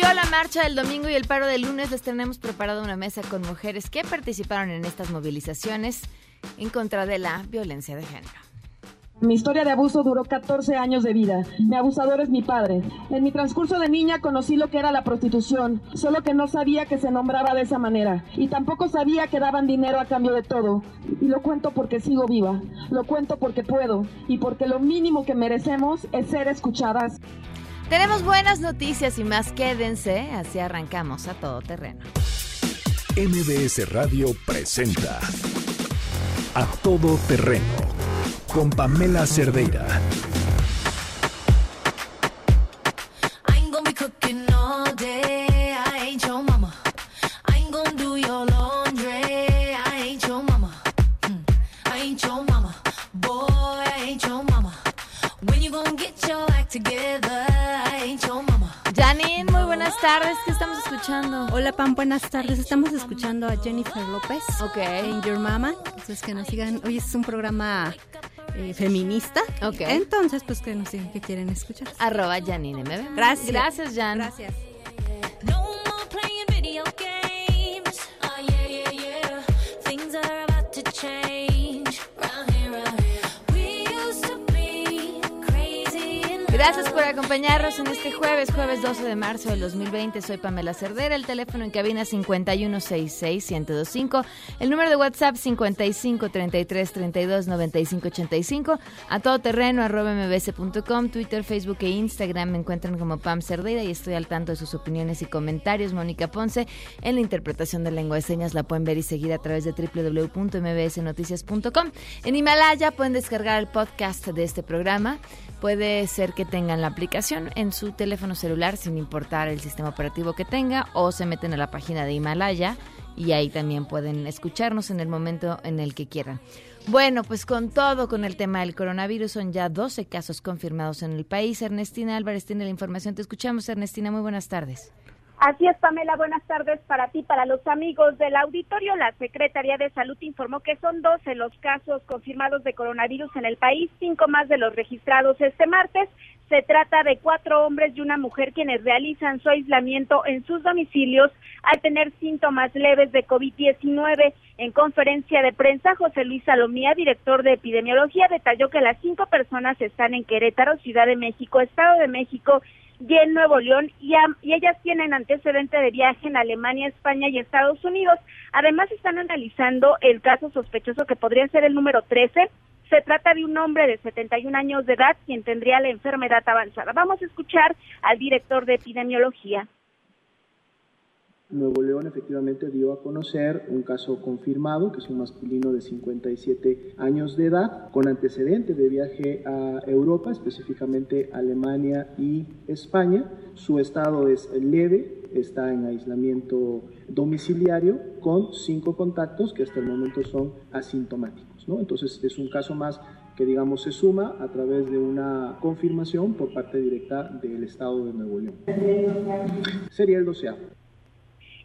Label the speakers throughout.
Speaker 1: vivió la marcha del domingo y el paro del lunes? Les tenemos preparado una mesa con mujeres que participaron en estas movilizaciones en contra de la violencia de género.
Speaker 2: Mi historia de abuso duró 14 años de vida. Mi abusador es mi padre. En mi transcurso de niña conocí lo que era la prostitución, solo que no sabía que se nombraba de esa manera. Y tampoco sabía que daban dinero a cambio de todo. Y lo cuento porque sigo viva. Lo cuento porque puedo. Y porque lo mínimo que merecemos es ser escuchadas.
Speaker 1: Tenemos buenas noticias y más. Quédense, así arrancamos a todo terreno.
Speaker 3: MBS Radio presenta A Todo Terreno con Pamela Cerdeira.
Speaker 4: I ain't gonna be cooking all day. I ain't your mama. I ain't gonna do your laundry. I ain't your mama. I ain't your mama. Boy, I ain't your mama. When you gonna get your act together?
Speaker 1: Buenas tardes. ¿Qué estamos escuchando?
Speaker 5: Hola Pam, buenas tardes. Estamos escuchando a Jennifer López
Speaker 1: Ok.
Speaker 5: en Your Mama. Entonces que nos sigan. Hoy es un programa eh, feminista.
Speaker 1: Ok.
Speaker 5: Entonces, pues que nos digan qué quieren escuchar.
Speaker 1: Arroba Janine.
Speaker 5: Gracias.
Speaker 1: Gracias, Jan.
Speaker 5: Gracias.
Speaker 1: Gracias por acompañarnos en este jueves, jueves 12 de marzo del 2020. Soy Pamela Cerdera, el teléfono en cabina 5166-1025, el número de WhatsApp 5533329585, a todo terreno arroba mbs.com, Twitter, Facebook e Instagram me encuentran como Pam Cerdera y estoy al tanto de sus opiniones y comentarios. Mónica Ponce en la interpretación de lengua de señas la pueden ver y seguir a través de www.mbsnoticias.com. En Himalaya pueden descargar el podcast de este programa. Puede ser que tengan la aplicación en su teléfono celular sin importar el sistema operativo que tenga o se meten a la página de Himalaya y ahí también pueden escucharnos en el momento en el que quieran. Bueno, pues con todo, con el tema del coronavirus, son ya 12 casos confirmados en el país. Ernestina Álvarez tiene la información. Te escuchamos, Ernestina. Muy buenas tardes.
Speaker 6: Así es, Pamela. Buenas tardes para ti, para los amigos del auditorio. La Secretaría de Salud informó que son 12 los casos confirmados de coronavirus en el país, cinco más de los registrados este martes. Se trata de cuatro hombres y una mujer quienes realizan su aislamiento en sus domicilios al tener síntomas leves de COVID-19. En conferencia de prensa, José Luis Salomía, director de epidemiología, detalló que las cinco personas están en Querétaro, Ciudad de México, Estado de México y en Nuevo León y, y ellas tienen antecedente de viaje en Alemania, España y Estados Unidos. Además están analizando el caso sospechoso que podría ser el número 13. Se trata de un hombre de 71 años de edad quien tendría la enfermedad avanzada. Vamos a escuchar al director de epidemiología.
Speaker 7: Nuevo León efectivamente dio a conocer un caso confirmado, que es un masculino de 57 años de edad, con antecedente de viaje a Europa, específicamente Alemania y España. Su estado es leve, está en aislamiento domiciliario con cinco contactos que hasta el momento son asintomáticos. Entonces es un caso más que digamos se suma a través de una confirmación por parte directa del estado de Nuevo León. Sería el doceavo.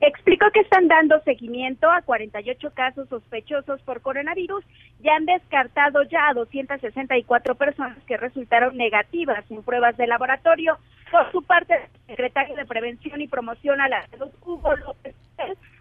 Speaker 6: Explicó que están dando seguimiento a 48 casos sospechosos por coronavirus y han descartado ya a 264 personas que resultaron negativas en pruebas de laboratorio. Por su parte, el secretario de Prevención y Promoción a la Salud, Hugo López,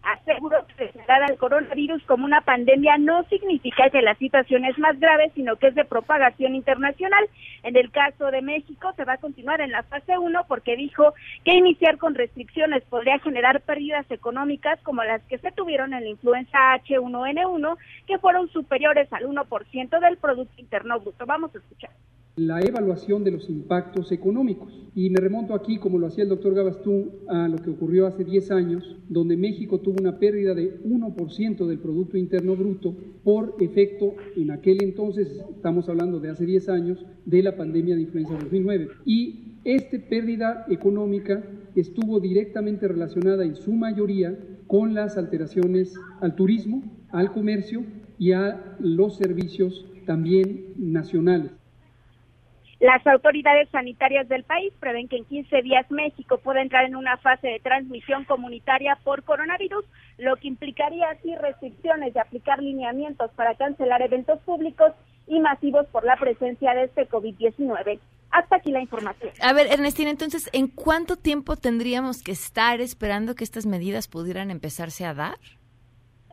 Speaker 6: aseguró que declarar al coronavirus como una pandemia no significa que la situación es más grave, sino que es de propagación internacional. En el caso de México, se va a continuar en la fase 1 porque dijo que iniciar con restricciones podría generar pérdidas económicas como las que se tuvieron en la influenza H1N1, que fueron superiores al 1% del Producto Interno Bruto. Vamos a escuchar.
Speaker 8: La evaluación de los impactos económicos. Y me remonto aquí, como lo hacía el doctor Gabastú, a lo que ocurrió hace 10 años, donde México tuvo una pérdida de 1% del Producto Interno Bruto por efecto, en aquel entonces, estamos hablando de hace 10 años, de la pandemia de influenza 2009. Y esta pérdida económica estuvo directamente relacionada en su mayoría con las alteraciones al turismo, al comercio y a los servicios también nacionales.
Speaker 6: Las autoridades sanitarias del país prevén que en 15 días México pueda entrar en una fase de transmisión comunitaria por coronavirus, lo que implicaría así restricciones de aplicar lineamientos para cancelar eventos públicos y masivos por la presencia de este COVID-19. Hasta aquí la información.
Speaker 1: A ver, Ernestina, entonces, ¿en cuánto tiempo tendríamos que estar esperando que estas medidas pudieran empezarse a dar?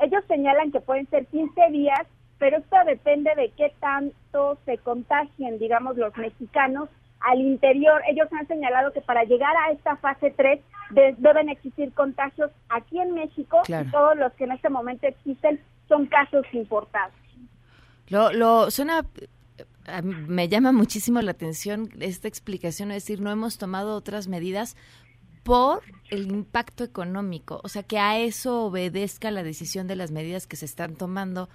Speaker 6: Ellos señalan que pueden ser 15 días pero esto depende de qué tanto se contagien, digamos, los mexicanos al interior. Ellos han señalado que para llegar a esta fase 3 deben existir contagios aquí en México y todos los que en este momento existen son casos importados.
Speaker 1: Lo, lo suena me llama muchísimo la atención esta explicación, es decir, no hemos tomado otras medidas por el impacto económico, o sea, que a eso obedezca la decisión de las medidas que se están tomando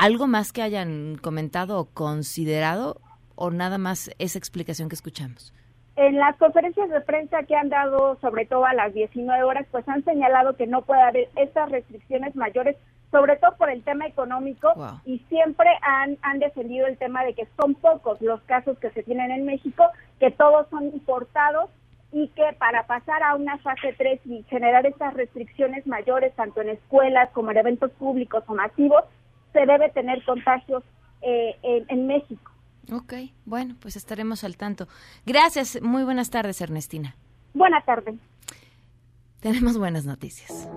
Speaker 1: ¿Algo más que hayan comentado o considerado o nada más esa explicación que escuchamos?
Speaker 6: En las conferencias de prensa que han dado, sobre todo a las 19 horas, pues han señalado que no puede haber estas restricciones mayores, sobre todo por el tema económico, y siempre han, han defendido el tema de que son pocos los casos que se tienen en México, que todos son importados y que para pasar a una fase 3 y generar estas restricciones mayores, tanto en escuelas como en eventos públicos o masivos, se debe tener contagios eh, en, México.
Speaker 1: Ok, bueno, pues estaremos al tanto. Gracias, muy buenas tardes, Ernestina.
Speaker 6: Buenas tardes.
Speaker 1: Tenemos buenas noticias.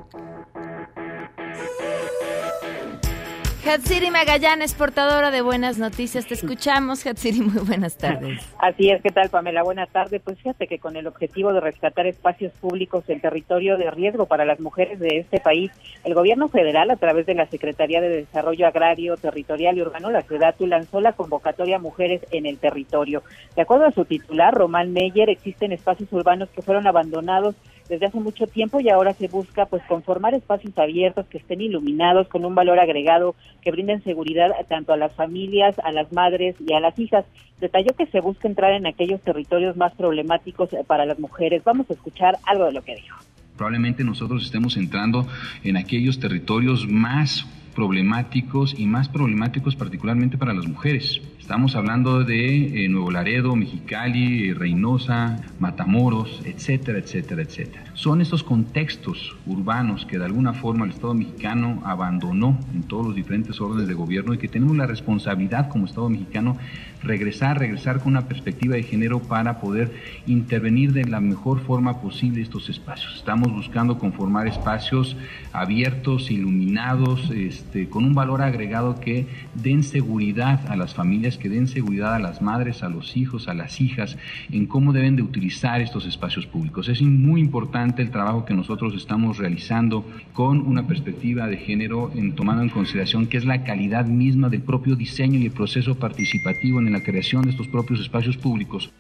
Speaker 1: Hatsiri Magallanes, portadora de buenas noticias. Te escuchamos, Hatsiri. Muy buenas tardes.
Speaker 9: Así es, ¿qué tal, Pamela? Buenas tardes. Pues fíjate que con el objetivo de rescatar espacios públicos en territorio de riesgo para las mujeres de este país, el gobierno federal, a través de la Secretaría de Desarrollo Agrario, Territorial y Urbano, la SEDATU, lanzó la convocatoria Mujeres en el Territorio. De acuerdo a su titular, Román Meyer, existen espacios urbanos que fueron abandonados desde hace mucho tiempo y ahora se busca pues conformar espacios abiertos que estén iluminados con un valor agregado que brinden seguridad tanto a las familias, a las madres y a las hijas. Detalló que se busca entrar en aquellos territorios más problemáticos para las mujeres. Vamos a escuchar algo de lo que dijo.
Speaker 10: Probablemente nosotros estemos entrando en aquellos territorios más problemáticos y más problemáticos particularmente para las mujeres. Estamos hablando de eh, Nuevo Laredo, Mexicali, Reynosa, Matamoros, etcétera, etcétera, etcétera. Son estos contextos urbanos que de alguna forma el Estado mexicano abandonó en todos los diferentes órdenes de gobierno y que tenemos la responsabilidad como Estado mexicano regresar, regresar con una perspectiva de género para poder intervenir de la mejor forma posible estos espacios. Estamos buscando conformar espacios abiertos, iluminados, este, con un valor agregado que den seguridad a las familias, que den seguridad a las madres, a los hijos, a las hijas, en cómo deben de utilizar estos espacios públicos. Es muy importante el trabajo que nosotros estamos realizando con una perspectiva de género, en, tomando en consideración que es la calidad misma del propio diseño y el proceso participativo en la creación de estos propios espacios públicos.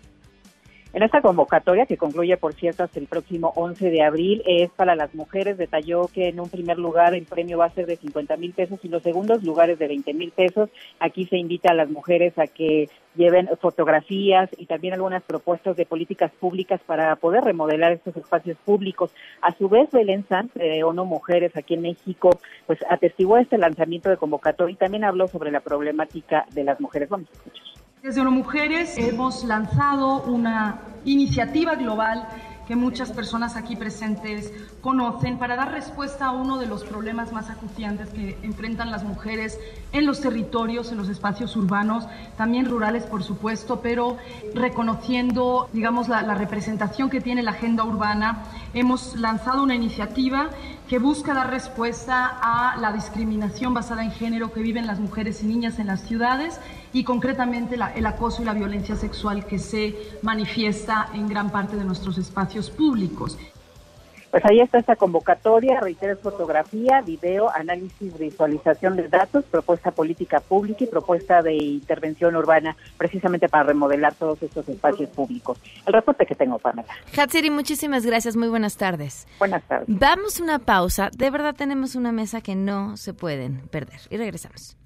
Speaker 9: En esta convocatoria, que concluye, por cierto, hasta el próximo 11 de abril, es para las mujeres. Detalló que en un primer lugar el premio va a ser de 50 mil pesos y los segundos lugares de 20 mil pesos. Aquí se invita a las mujeres a que lleven fotografías y también algunas propuestas de políticas públicas para poder remodelar estos espacios públicos. A su vez, Belén Sanz, de ONU Mujeres aquí en México, pues atestiguó este lanzamiento de convocatoria y también habló sobre la problemática de las mujeres. Vamos a escuchar.
Speaker 11: Desde ONU Mujeres hemos lanzado una iniciativa global que muchas personas aquí presentes conocen para dar respuesta a uno de los problemas más acuciantes que enfrentan las mujeres en los territorios, en los espacios urbanos, también rurales, por supuesto, pero reconociendo, digamos, la, la representación que tiene la agenda urbana, hemos lanzado una iniciativa que busca dar respuesta a la discriminación basada en género que viven las mujeres y niñas en las ciudades y concretamente el acoso y la violencia sexual que se manifiesta en gran parte de nuestros espacios públicos.
Speaker 9: Pues ahí está esta convocatoria, reitero, fotografía, video, análisis, visualización de datos, propuesta política pública y propuesta de intervención urbana precisamente para remodelar todos estos espacios públicos. El reporte que tengo, Pamela.
Speaker 1: Hatsiri, muchísimas gracias, muy buenas tardes.
Speaker 9: Buenas tardes.
Speaker 1: Vamos una pausa, de verdad tenemos una mesa que no se pueden perder y regresamos.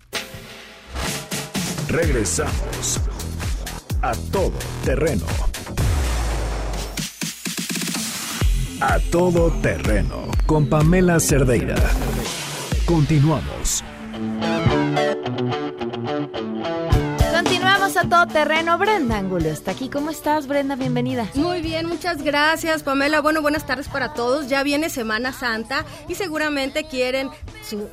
Speaker 3: Regresamos a todo terreno. A todo terreno con Pamela Cerdeira. Continuamos.
Speaker 1: Continuamos a todo terreno. Brenda Angulo está aquí. ¿Cómo estás, Brenda? Bienvenida.
Speaker 12: Muy bien, muchas gracias, Pamela. Bueno, buenas tardes para todos. Ya viene Semana Santa y seguramente quieren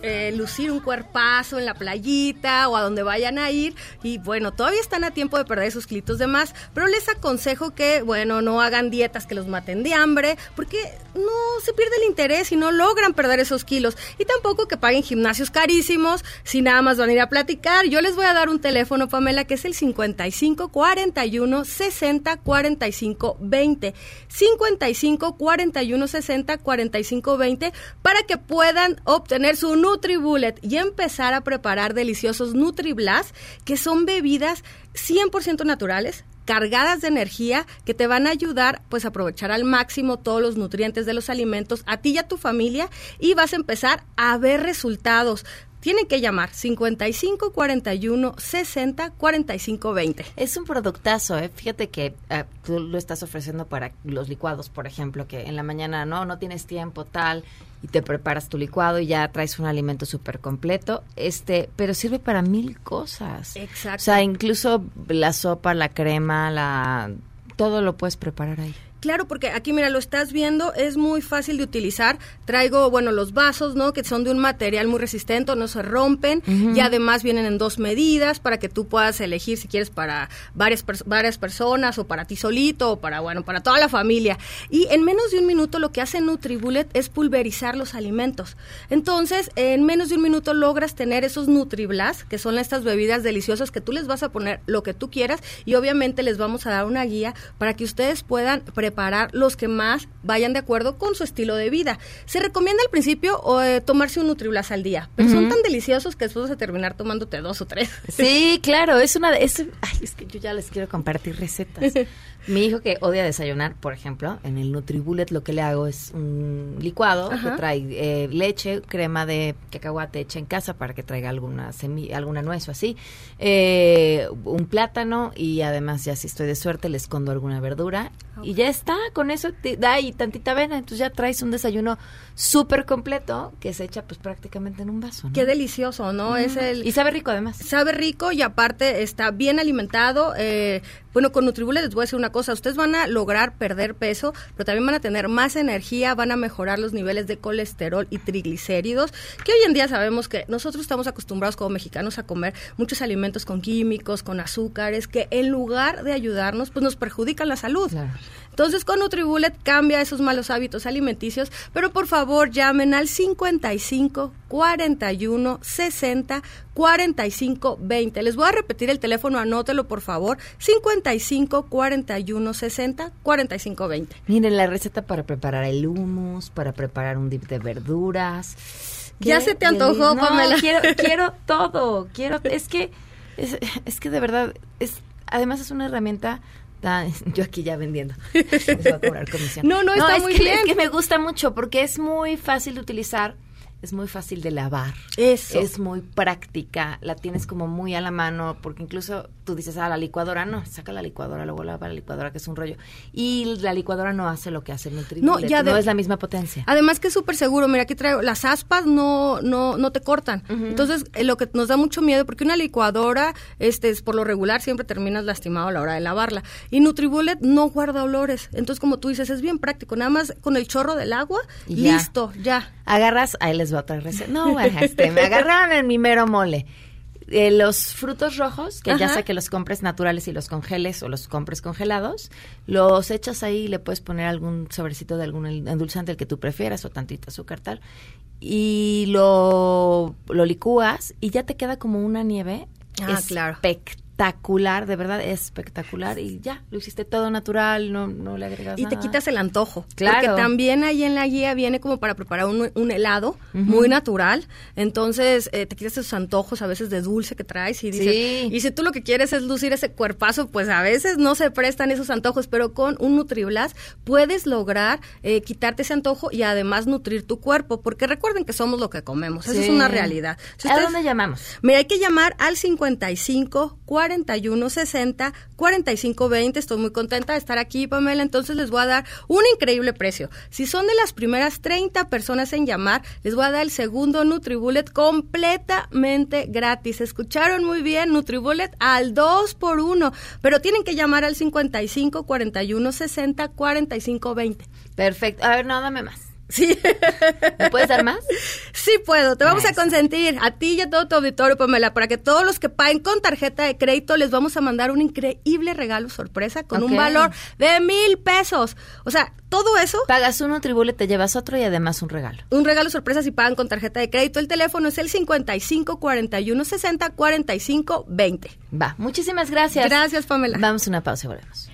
Speaker 12: eh, lucir un cuerpazo en la playita o a donde vayan a ir. Y bueno, todavía están a tiempo de perder sus kilitos de más, pero les aconsejo que, bueno, no hagan dietas que los maten de hambre, porque no se pierde el interés y no logran perder esos kilos. Y tampoco que paguen gimnasios carísimos si nada más van a ir a platicar. Yo les voy a dar un teléfono, Pamela, que es el 55 41 60 45 20. 55 41 60 45 20 para que puedan obtener su NutriBullet y empezar a preparar deliciosos NutriBlast, que son bebidas 100% naturales, cargadas de energía que te van a ayudar pues a aprovechar al máximo todos los nutrientes de los alimentos a ti y a tu familia y vas a empezar a ver resultados. Tienen que llamar 55 41 60 45 20.
Speaker 1: Es un productazo, ¿eh? Fíjate que ah, tú lo estás ofreciendo para los licuados, por ejemplo, que en la mañana no, no tienes tiempo, tal, y te preparas tu licuado y ya traes un alimento súper completo, este, pero sirve para mil cosas.
Speaker 12: Exacto.
Speaker 1: O sea, incluso la sopa, la crema, la... Todo lo puedes preparar ahí.
Speaker 12: Claro, porque aquí, mira, lo estás viendo, es muy fácil de utilizar. Traigo, bueno, los vasos, ¿no? Que son de un material muy resistente, no se rompen. Y además vienen en dos medidas para que tú puedas elegir si quieres para varias, pers- varias personas o para ti solito o para, bueno, para toda la familia. Y en menos de un minuto lo que hace NutriBullet es pulverizar los alimentos. Entonces, en menos de un minuto logras tener esos NutriBlast, que son estas bebidas deliciosas que tú les vas a poner lo que tú quieras y obviamente les vamos a dar una guía para que ustedes puedan preparar los que más vayan de acuerdo con su estilo de vida. Se recomienda al principio eh, tomarse un NutriBlast al día, pero son tan deliciosos que después vas a terminar tomándote dos o tres.
Speaker 1: Sí, claro, es una de... Es, ay, es que yo ya les quiero compartir recetas. Mi hijo que odia desayunar, por ejemplo, en el NutriBullet lo que le hago es un licuado
Speaker 12: Ajá.
Speaker 1: que trae eh, leche, crema de cacahuate hecha en casa para que traiga alguna semilla, alguna nuez o así, eh, un plátano y además ya si estoy de suerte le escondo alguna verdura y ya está, con eso te da y tantita avena, entonces ya traes un desayuno súper completo que se echa pues prácticamente en un vaso. ¿no?
Speaker 12: Qué delicioso, ¿no?
Speaker 1: Mm.
Speaker 12: Es el
Speaker 1: Y sabe rico además.
Speaker 12: Sabe rico y aparte está bien alimentado. eh, bueno, con Nutribullet les voy a decir una cosa, ustedes van a lograr perder peso, pero también van a tener más energía, van a mejorar los niveles de colesterol y triglicéridos, que hoy en día sabemos que nosotros estamos acostumbrados como mexicanos a comer muchos alimentos con químicos, con azúcares, que en lugar de ayudarnos, pues nos perjudican la salud. Entonces con Nutribullet cambia esos malos hábitos alimenticios, pero por favor llamen al 55 41 60 45 20. Les voy a repetir el teléfono, anótelo por favor. 55 41 60 45 20.
Speaker 1: Miren la receta para preparar el hummus, para preparar un dip de verduras.
Speaker 12: Ya se te antojó,
Speaker 1: no,
Speaker 12: Pamela.
Speaker 1: Quiero, quiero todo. Quiero, es que, es, es que de verdad, es, además es una herramienta. Tan- yo aquí ya vendiendo. Les voy a cobrar comisión.
Speaker 12: No, no, está
Speaker 1: es
Speaker 12: muy
Speaker 1: que,
Speaker 12: bien.
Speaker 1: Es que me gusta mucho porque es muy fácil de utilizar. Es muy fácil de lavar.
Speaker 12: Eso.
Speaker 1: Es muy práctica. La tienes como muy a la mano. Porque incluso tú dices, ah, la licuadora. No, saca la licuadora, luego lava la licuadora, que es un rollo. Y la licuadora no hace lo que hace el Nutribullet.
Speaker 12: No, ya de-
Speaker 1: no es la misma potencia.
Speaker 12: Además que es súper seguro, mira aquí traigo, las aspas no, no, no te cortan. Entonces, eh, lo que nos da mucho miedo, porque una licuadora, este, es por lo regular, siempre terminas lastimado a la hora de lavarla. Y Nutribullet no guarda olores. Entonces, como tú dices, es bien práctico. Nada más con el chorro del agua,
Speaker 1: ya.
Speaker 12: listo, ya.
Speaker 1: Agarras, ahí les otra receta. No, bueno, este, me agarraron en mi mero mole. Eh, los frutos rojos, que ya sea que los compres naturales y los congeles o los compres congelados, los echas ahí y le puedes poner algún sobrecito de algún endulzante, el que tú prefieras, o tantito azúcar, tal. Y lo, lo licúas y ya te queda como una nieve
Speaker 12: Ah, claro.
Speaker 1: espectacular, de verdad espectacular. Y ya, lo hiciste todo natural, no, no le agregas
Speaker 12: Y te
Speaker 1: nada.
Speaker 12: quitas el antojo.
Speaker 1: Claro.
Speaker 12: Porque también ahí en la guía viene como para preparar un, un helado muy natural. Entonces eh, te quitas esos antojos a veces de dulce que traes y dices,
Speaker 1: Sí.
Speaker 12: y si tú lo que quieres es lucir ese cuerpazo, pues a veces no se prestan esos antojos, pero con un Nutriblast puedes lograr eh, quitarte ese antojo y además nutrir tu cuerpo. Porque recuerden que somos lo que comemos. Eso es una realidad. Si
Speaker 1: ¿A
Speaker 12: ustedes-
Speaker 1: dónde llamamos?
Speaker 12: Mira, hay que llamar al 55 4160 4520. Estoy muy contenta de estar aquí, Pamela. Entonces les voy a dar un increíble precio. Si son de las primeras 30 personas en llamar, les voy a dar el segundo NutriBullet completamente gratis. Escucharon muy bien, NutriBullet al 2 por 1, pero tienen que llamar al 55 41 60 45 20.
Speaker 1: Perfecto. A ver, no, dame más.
Speaker 12: Sí.
Speaker 1: ¿Me puedes dar más?
Speaker 12: Sí puedo. Te vamos a consentir a ti y a todo tu auditorio, Pamela, para que todos los que paguen con tarjeta de crédito les vamos a mandar un increíble regalo sorpresa con un valor de mil pesos. O sea, todo eso.
Speaker 1: Pagas uno, tribule, te llevas otro y además un regalo.
Speaker 12: Un regalo sorpresa si pagan con tarjeta de crédito. El teléfono es el 55 41 60 45 20.
Speaker 1: Va, muchísimas gracias.
Speaker 12: Gracias, Pamela.
Speaker 1: Vamos a una pausa y volvemos.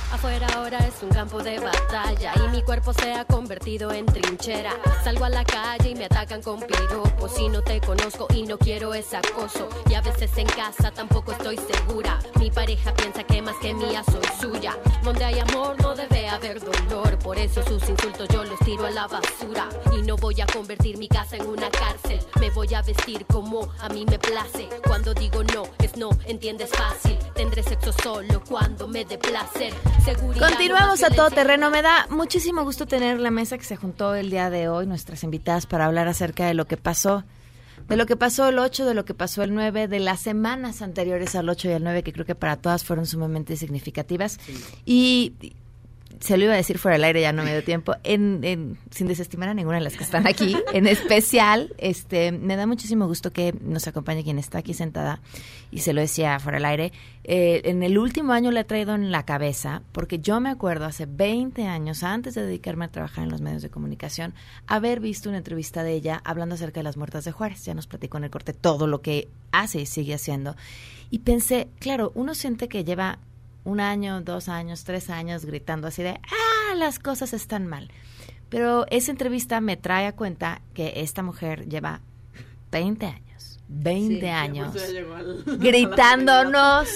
Speaker 13: Afuera ahora es un campo de batalla y mi cuerpo se ha convertido en trinchera. Salgo a la calle y me atacan con piropos y no te conozco y no quiero ese acoso. Y a veces en casa tampoco estoy segura. Mi pareja piensa que más que mía soy suya. Donde hay amor no debe haber dolor. Por eso sus insultos yo los tiro a la basura. Y no voy a convertir mi casa en una cárcel. Me voy a vestir como a mí me place. Cuando digo no, es no, entiendes fácil. Tendré sexo solo cuando me dé placer. Seguridad,
Speaker 1: Continuamos a todo terreno. Me da muchísimo gusto tener la mesa que se juntó el día de hoy, nuestras invitadas, para hablar acerca de lo que pasó. De lo que pasó el 8, de lo que pasó el 9, de las semanas anteriores al 8 y al 9, que creo que para todas fueron sumamente significativas. Y se lo iba a decir fuera del aire, ya no me dio tiempo, en, sin desestimar a ninguna de las que están aquí, en especial, este, me da muchísimo gusto que nos acompañe quien está aquí sentada, y se lo decía fuera del aire, eh, en el último año le he traído en la cabeza, porque yo me acuerdo hace 20 años, antes de dedicarme a trabajar en los medios de comunicación, haber visto una entrevista de ella hablando acerca de las muertas de Juárez, ya nos platicó en el corte todo lo que hace y sigue haciendo, y pensé, claro, uno siente que lleva un año, dos años, tres años gritando así de, ah, las cosas están mal. Pero esa entrevista me trae a cuenta que esta mujer lleva 20 años, 20
Speaker 14: Sí,
Speaker 1: años,
Speaker 14: al-
Speaker 1: gritándonos,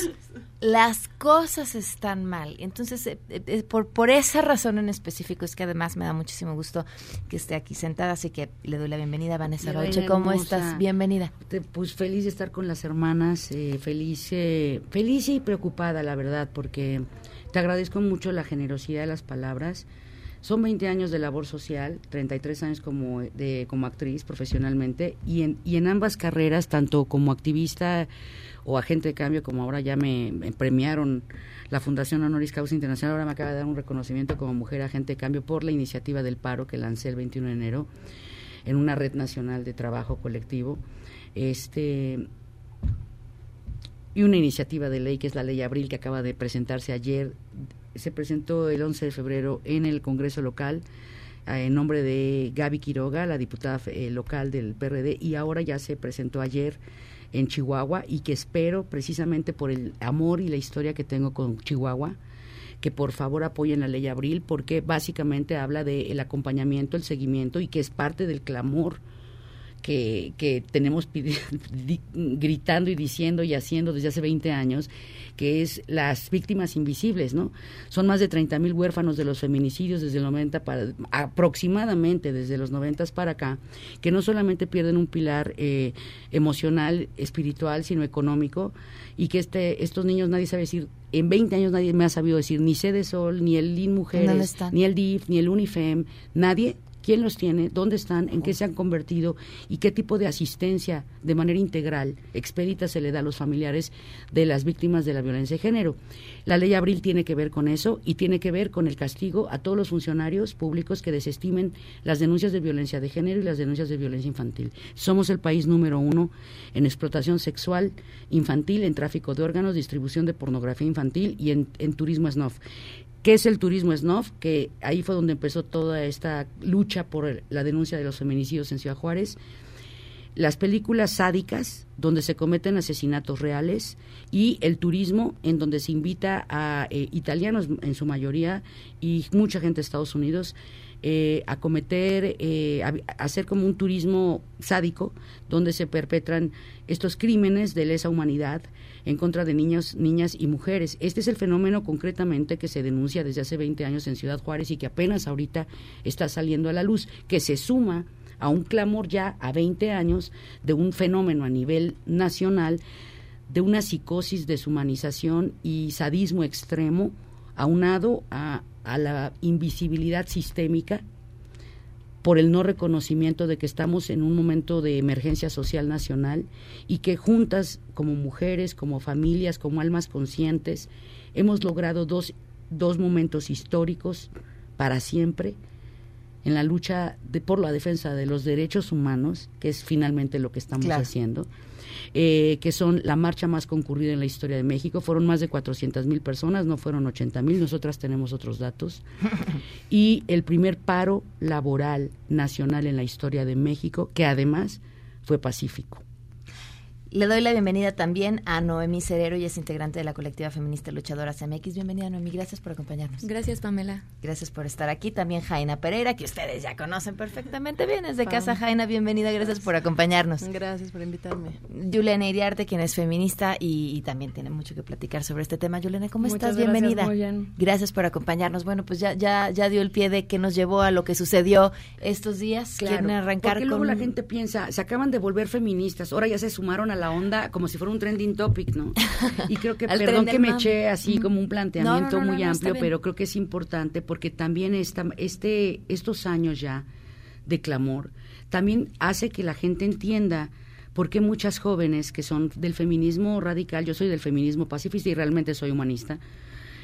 Speaker 1: las cosas están mal. Entonces, eh, eh, por, por esa razón en específico es que además me da muchísimo gusto que esté aquí sentada, así que le doy la bienvenida a Vanessa Roche. ¿Cómo estás? Bienvenida.
Speaker 14: Te- Pues feliz de estar con las hermanas, eh, feliz, eh, feliz y preocupada, la verdad, porque te agradezco mucho la generosidad de las palabras. Son 20 años de labor social, 33 años como, de, como actriz profesionalmente, y en, ambas carreras, tanto como activista o agente de cambio, como ahora ya me, me premiaron la Fundación Honoris Causa Internacional, ahora me acaba de dar un reconocimiento como mujer agente de cambio por la iniciativa del paro que lancé el 21 de enero en una red nacional de trabajo colectivo. Este y una iniciativa de ley que es la ley Abril que acaba de presentarse ayer se presentó el 11 de febrero en el Congreso local eh, en nombre de Gaby Quiroga, la diputada eh, local del PRD y ahora ya se presentó ayer en Chihuahua y que espero precisamente por el amor y la historia que tengo con Chihuahua que por favor apoyen la ley Abril porque básicamente habla del acompañamiento, el seguimiento y que es parte del clamor que, que tenemos gritando y diciendo y haciendo desde hace 20 años, que es las víctimas invisibles, ¿no? Son más de 30 mil huérfanos de los feminicidios desde el 90 para, aproximadamente desde los 90 para acá, que no solamente pierden un pilar eh, emocional, espiritual, sino económico, y que este, estos niños nadie sabe decir, en 20 años nadie me ha sabido decir ni Sede Sol, ni el LIN
Speaker 1: ¿Dónde
Speaker 14: Mujeres, ni el DIF, ni el UNIFEM, nadie quién los tiene, dónde están, en qué se han convertido y qué tipo de asistencia de manera integral, expedita se le da a los familiares de las víctimas de la violencia de género. La ley Abril tiene que ver con eso y tiene que ver con el castigo a todos los funcionarios públicos que desestimen las denuncias de violencia de género y las denuncias de violencia infantil. Somos el país número uno en explotación sexual infantil, en tráfico de órganos, distribución de pornografía infantil y en, turismo snuff. ¿Qué es el turismo snuff? Que ahí fue donde empezó toda esta lucha por la denuncia de los feminicidios en Ciudad Juárez. las películas sádicas, donde se cometen asesinatos reales, y el turismo, en donde se invita a eh, italianos en su mayoría y mucha gente de Estados Unidos eh, a cometer, eh, a hacer como un turismo sádico, donde se perpetran estos crímenes de lesa humanidad en contra de niños, niñas y mujeres. Este es el fenómeno concretamente que se denuncia desde hace 20 años en Ciudad Juárez y que apenas ahorita está saliendo a la luz, que se suma a un clamor ya a 20 años de un fenómeno a nivel nacional de una psicosis, deshumanización y sadismo extremo, aunado a, a la invisibilidad sistémica por el no reconocimiento de que estamos en un momento de emergencia social nacional y que juntas, como mujeres, como familias, como almas conscientes, hemos logrado dos, dos momentos históricos para siempre en la lucha de, por la defensa de los derechos humanos, que es finalmente lo que estamos
Speaker 1: Claro.
Speaker 14: haciendo, eh, que son la marcha más concurrida en la historia de México. Fueron más de 400 mil personas, no fueron 80 mil, nosotras tenemos otros datos. y el primer paro laboral nacional en la historia de México, que además fue pacífico.
Speaker 1: Le doy la bienvenida también a Noemí Cerero, y es integrante de la colectiva feminista luchadora CMX. Bienvenida, Noemí, gracias por acompañarnos.
Speaker 15: Gracias, Pamela.
Speaker 1: Gracias por estar aquí. También Jaina Pereira, que ustedes ya conocen perfectamente bien. Es de
Speaker 15: Pam.
Speaker 1: casa, Jaina, bienvenida, gracias por acompañarnos.
Speaker 15: Gracias por invitarme.
Speaker 1: Juliana Iriarte, quien es feminista y, y también tiene mucho que platicar sobre este tema. Juliana, ¿cómo
Speaker 15: Muchas
Speaker 1: estás?
Speaker 15: gracias,
Speaker 1: Bienvenida.
Speaker 15: muy bien.
Speaker 1: Gracias por acompañarnos. Bueno, pues ya, ya, ya dio el pie de que nos llevó a lo que sucedió estos días. ¿Quieren arrancar
Speaker 14: porque luego
Speaker 1: con
Speaker 14: la gente piensa, se acaban de volver feministas, ahora ya se sumaron a la onda como si fuera un trending topic, ¿no? Y creo que, perdón que me
Speaker 1: mame.
Speaker 14: eché así como un planteamiento
Speaker 1: No, no, no,
Speaker 14: muy amplio, pero creo que es importante porque también esta, este, estos años ya de clamor también hace que la gente entienda por qué muchas jóvenes que son del feminismo radical, yo soy del feminismo pacifista y realmente soy humanista,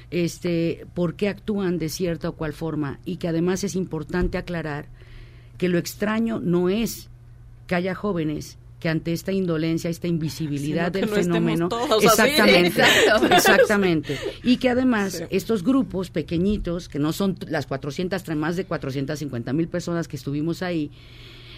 Speaker 14: este, por qué actúan de cierta o cual forma y que además es importante aclarar que lo extraño no es que haya jóvenes que ante esta indolencia, esta invisibilidad del
Speaker 15: no
Speaker 14: fenómeno,
Speaker 15: así.
Speaker 14: exactamente, exactamente, y que además
Speaker 15: Sí.
Speaker 14: estos grupos pequeñitos, que no son las 400, tra- más de 450 mil personas que estuvimos ahí,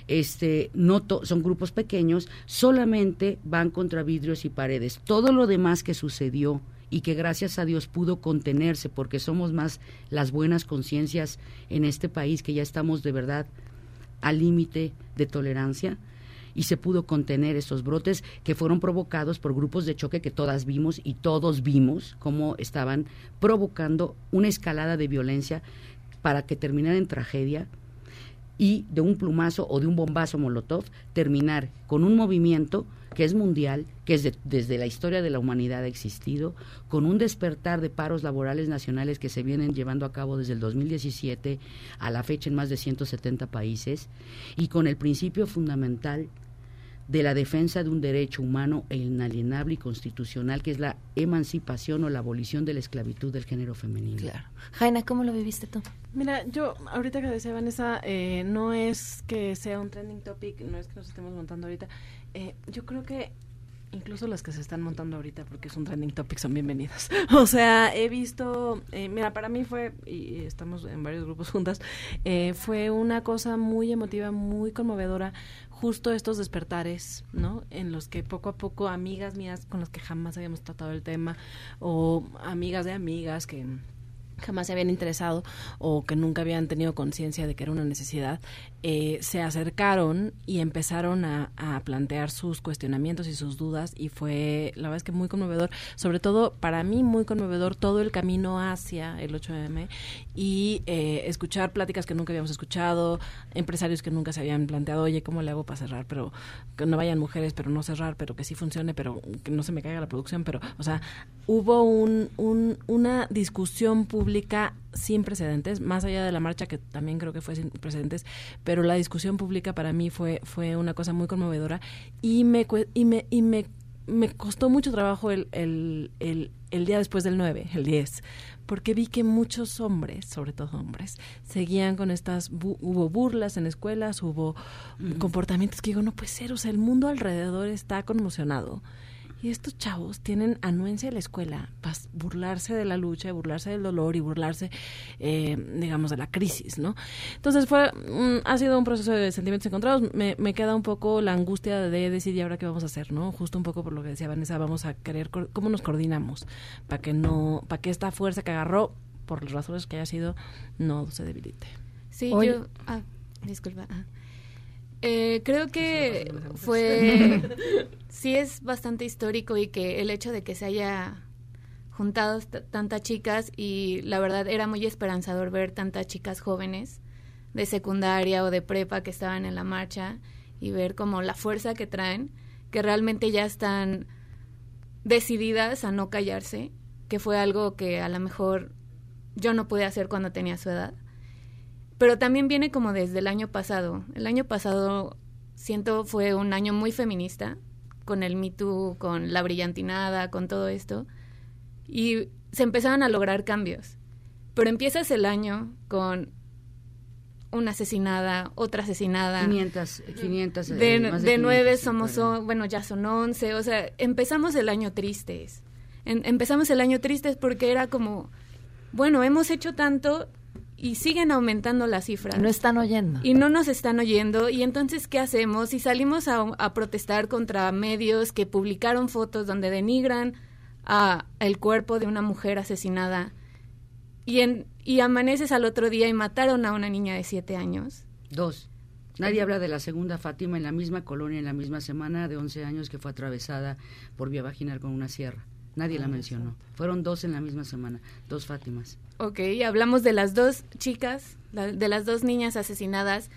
Speaker 14: este, no to- son grupos pequeños, solamente van contra vidrios y paredes. Todo lo demás que sucedió y que gracias a Dios pudo contenerse, porque somos más las buenas conciencias en este país, que ya estamos de verdad al límite de tolerancia y se pudo contener estos brotes que fueron provocados por grupos de choque que todas vimos y todos vimos cómo estaban provocando una escalada de violencia para que terminara en tragedia y de un plumazo o de un bombazo molotov terminar con un movimiento que es mundial, que es de- desde la historia de la humanidad ha existido, con un despertar de paros laborales nacionales que se vienen llevando a cabo desde el 2017 a la fecha en más de 170 países, y con el principio fundamental de la defensa de un derecho humano e inalienable y constitucional, que es la emancipación o la abolición de la esclavitud del género femenino.
Speaker 1: Claro. Jaina, ¿cómo lo viviste tú?
Speaker 15: Mira, yo ahorita que decía Vanessa, eh, no es que sea un trending topic, no es que nos estemos montando ahorita. Eh, yo creo que incluso las que se están montando ahorita, porque es un trending topic, son bienvenidas. O sea, he visto, eh, mira, para mí fue, y estamos en varios grupos juntas, eh, fue una cosa muy emotiva, muy conmovedora, justo estos despertares, ¿no? En los que poco a poco amigas mías con las que jamás habíamos tratado el tema, o amigas de amigas que jamás se habían interesado o que nunca habían tenido conciencia de que era una necesidad, eh, se acercaron y empezaron a, a plantear sus cuestionamientos y sus dudas y fue, la verdad es que muy conmovedor, sobre todo para mí muy conmovedor todo el camino hacia el 8M y eh, escuchar pláticas que nunca habíamos escuchado, empresarios que nunca se habían planteado, oye, ¿cómo le hago para cerrar? Pero que no vayan mujeres, pero no cerrar, pero que sí funcione, pero que no se me caiga la producción, pero, o sea, hubo un, un, una discusión pública sin precedentes, más allá de la marcha que también creo que fue sin precedentes, pero la discusión pública para mí fue, fue una cosa muy conmovedora y me, y me, y me, me costó mucho trabajo el, el, el, el día después del 9, el 10, porque vi que muchos hombres, sobre todo hombres, seguían con estas, bu- hubo burlas en escuelas, hubo comportamientos que digo, no puede ser, o sea, el mundo alrededor está conmocionado Y estos chavos tienen anuencia de la escuela para burlarse de la lucha, burlarse del dolor y burlarse, eh, digamos, de la crisis, ¿no? Entonces fue, ha sido un proceso de sentimientos encontrados. Me, me queda un poco la angustia de decir, ¿y ahora qué vamos a hacer, no? Justo un poco por lo que decía Vanessa, vamos a querer, ¿cómo nos coordinamos? Para que no, para que esta fuerza que agarró, por las razones que haya sido, no se debilite.
Speaker 16: Sí, yo. Ah, disculpa. ah. Eh, creo que fue. sí, es bastante histórico y que el hecho de que se haya juntado tantas chicas y la verdad era muy esperanzador ver tantas chicas jóvenes de secundaria o de prepa que estaban en la marcha y ver como la fuerza que traen, que realmente ya están decididas a no callarse, que fue algo que a lo mejor yo no pude hacer cuando tenía su edad. Pero también viene como desde el año pasado. El año pasado siento fue un año muy feminista, con el Me Too, con la brillantinada, con todo esto. Y se empezaron a lograr cambios. Pero empiezas el año con una asesinada, otra asesinada.
Speaker 14: 500, 500 eh,
Speaker 16: De,
Speaker 14: más
Speaker 16: de
Speaker 14: de
Speaker 16: nueve
Speaker 14: 500, sí,
Speaker 16: somos,
Speaker 14: perdón.
Speaker 16: o- bueno, ya son once, o sea, empezamos el año tristes. En- empezamos el año tristes porque era como, bueno, hemos hecho tanto y siguen aumentando las cifras.
Speaker 1: No están oyendo.
Speaker 16: Y no nos están oyendo. Y entonces, ¿qué hacemos? Y salimos a, a protestar contra medios que publicaron fotos donde denigran a el cuerpo de una mujer asesinada. Y, en, y amaneces al otro día y mataron a una niña de siete años.
Speaker 14: Dos. Nadie habla de la segunda Fátima en la misma colonia, en la misma semana de 11 años que fue atravesada por vía vaginal con una sierra. Nadie la mencionó. Fueron dos en la misma semana, dos Fátimas.
Speaker 16: Ok, hablamos de las dos chicas, de las dos niñas asesinadas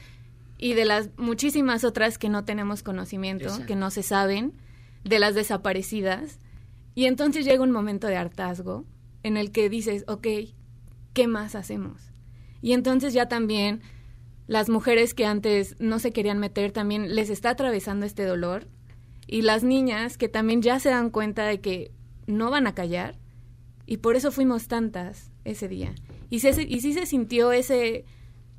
Speaker 16: y de las muchísimas otras que no tenemos conocimiento,
Speaker 14: Exacto.
Speaker 16: que no se saben, de las desaparecidas. Y entonces llega un momento de hartazgo en el que dices, ok, ¿qué más hacemos? Y entonces ya también las mujeres que antes no se querían meter también les está atravesando este dolor y las niñas que también ya se dan cuenta de que no van a callar y por eso fuimos tantas ese día. Y, se, y sí se sintió ese,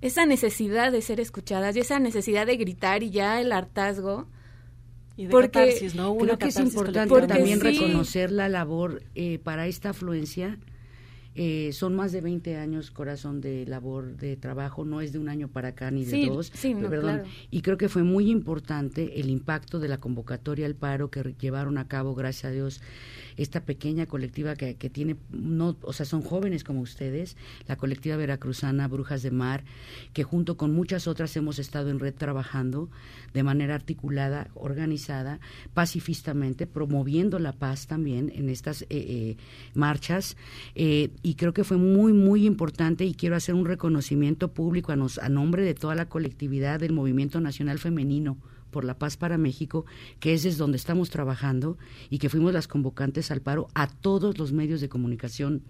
Speaker 16: esa necesidad de ser escuchadas y esa necesidad de gritar y ya el hartazgo.
Speaker 15: Y de
Speaker 16: porque
Speaker 15: catarsis, ¿no? Hubo una
Speaker 14: Creo que es importante también
Speaker 16: sí.
Speaker 14: reconocer la labor eh, para esta afluencia. Eh, son más de 20 años, corazón, de labor, de trabajo, no es de un año para acá ni de
Speaker 16: Sí,
Speaker 14: dos.
Speaker 16: sí, no,
Speaker 14: perdón.
Speaker 16: claro.
Speaker 14: Y creo que fue muy importante el impacto de la convocatoria al paro que llevaron a cabo, gracias a Dios, esta pequeña colectiva que, que tiene, no, o sea, son jóvenes como ustedes, la colectiva veracruzana Brujas de Mar, que junto con muchas otras hemos estado en red trabajando de manera articulada, organizada, pacifistamente, promoviendo la paz también en estas eh, eh, marchas. eh, y creo que fue muy, muy importante y quiero hacer un reconocimiento público a, nos, a nombre de toda la colectividad del Movimiento Nacional Femenino por la Paz para México, que es desde donde estamos trabajando y que fuimos las convocantes al paro a todos los medios de comunicación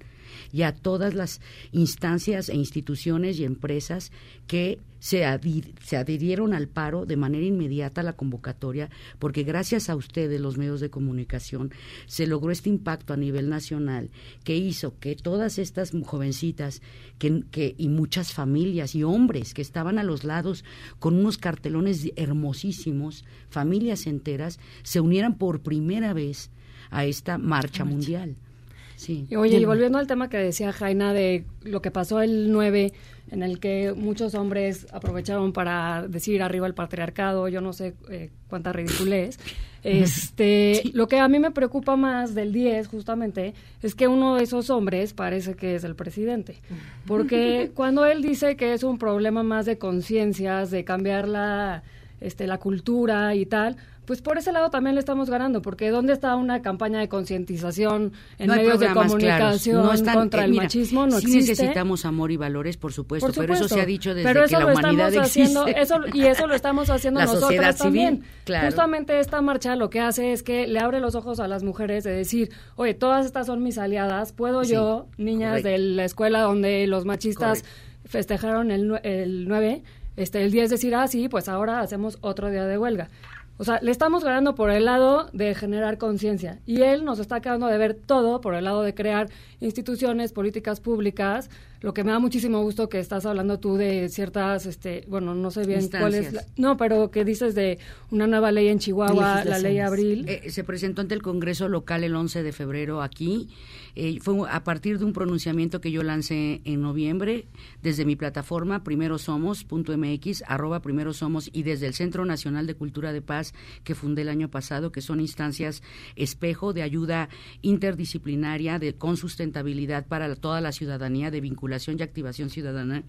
Speaker 14: y a todas las instancias e instituciones y empresas que se, adhi- se adhirieron al paro de manera inmediata a la convocatoria, porque gracias a ustedes, los medios de comunicación, se logró este impacto a nivel nacional que hizo que todas estas jovencitas que, que, y muchas familias y hombres que estaban a los lados con unos cartelones hermosísimos, familias enteras, se unieran por primera vez a esta marcha mundial. Sí.
Speaker 17: Y Oye, y volviendo al tema que decía Jaina de lo que pasó el 9, en el que muchos hombres aprovecharon para decir arriba el patriarcado, yo no sé eh, cuánta ridiculez. Este, Lo que a mí me preocupa más del 10, justamente, es que uno de esos hombres parece que es el presidente. Porque cuando él dice que es un problema más de conciencias, de cambiar la, este, la cultura y tal, pues por ese lado también le estamos ganando, porque ¿dónde está una campaña de concientización en
Speaker 14: No
Speaker 17: medios de comunicación
Speaker 14: No están-
Speaker 17: contra
Speaker 14: eh,
Speaker 17: el machismo? No
Speaker 14: sí
Speaker 17: existe.
Speaker 14: necesitamos amor y valores, por supuesto,
Speaker 17: Por
Speaker 14: pero eso se ha dicho desde
Speaker 17: Pero
Speaker 14: que la
Speaker 17: lo
Speaker 14: humanidad
Speaker 17: estamos haciendo,
Speaker 14: existe.
Speaker 17: eso, y eso lo estamos haciendo
Speaker 14: sociedad
Speaker 17: también.
Speaker 14: claro.
Speaker 17: Justamente esta marcha lo que hace es que le abre los ojos a las mujeres de decir, oye, todas estas son mis aliadas, puedo
Speaker 14: Sí,
Speaker 17: yo, niñas
Speaker 14: correcto.
Speaker 17: de la escuela donde los machistas festejaron el, el 9, este, el 10 decir, ah, sí, pues ahora hacemos otro día de huelga. O sea, le estamos ganando por el lado de generar conciencia y él nos está quedando de ver todo por el lado de crear instituciones, políticas públicas lo que me da muchísimo gusto que estás hablando tú de ciertas, este, bueno, no sé bien cuál es, la-
Speaker 14: Instancias.
Speaker 17: no, pero que dices de una nueva ley en Chihuahua, la ley Abril.
Speaker 14: Eh, se presentó ante el Congreso local el 11 de febrero aquí. Eh, fue a partir de un pronunciamiento que yo lancé en noviembre desde mi plataforma primerosomos.mx, arroba primero somos y desde el Centro Nacional de Cultura de Paz que fundé el año pasado, que son instancias espejo de ayuda interdisciplinaria de, con sustentabilidad para la- toda la ciudadanía, de vinculación y activación ciudadana.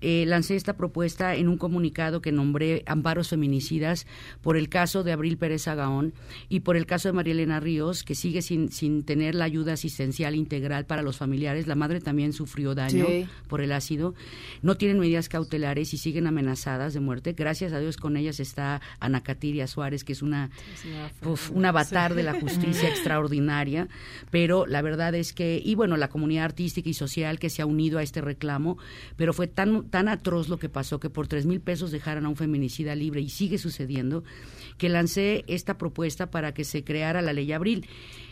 Speaker 14: Eh, lancé esta propuesta en un comunicado que nombré amparos feminicidas por el caso de Abril Pérez Agaón y por el caso de María Elena Ríos, que sigue sin, sin tener la ayuda asistencial integral para los familiares. La madre también sufrió daño
Speaker 1: Sí.
Speaker 14: por el ácido. No tienen medidas cautelares y siguen amenazadas de muerte. Gracias a Dios con ellas está Ana Catiria Suárez, que es una, uf, un avatar
Speaker 15: Sí.
Speaker 14: de la justicia extraordinaria. Pero la verdad es que, y bueno, la comunidad artística y social que se ha unido a este reclamo, pero fue tan, tan atroz lo que pasó que por tres mil pesos dejaran a un feminicida libre y sigue sucediendo, que lancé esta propuesta para que se creara la ley Abril.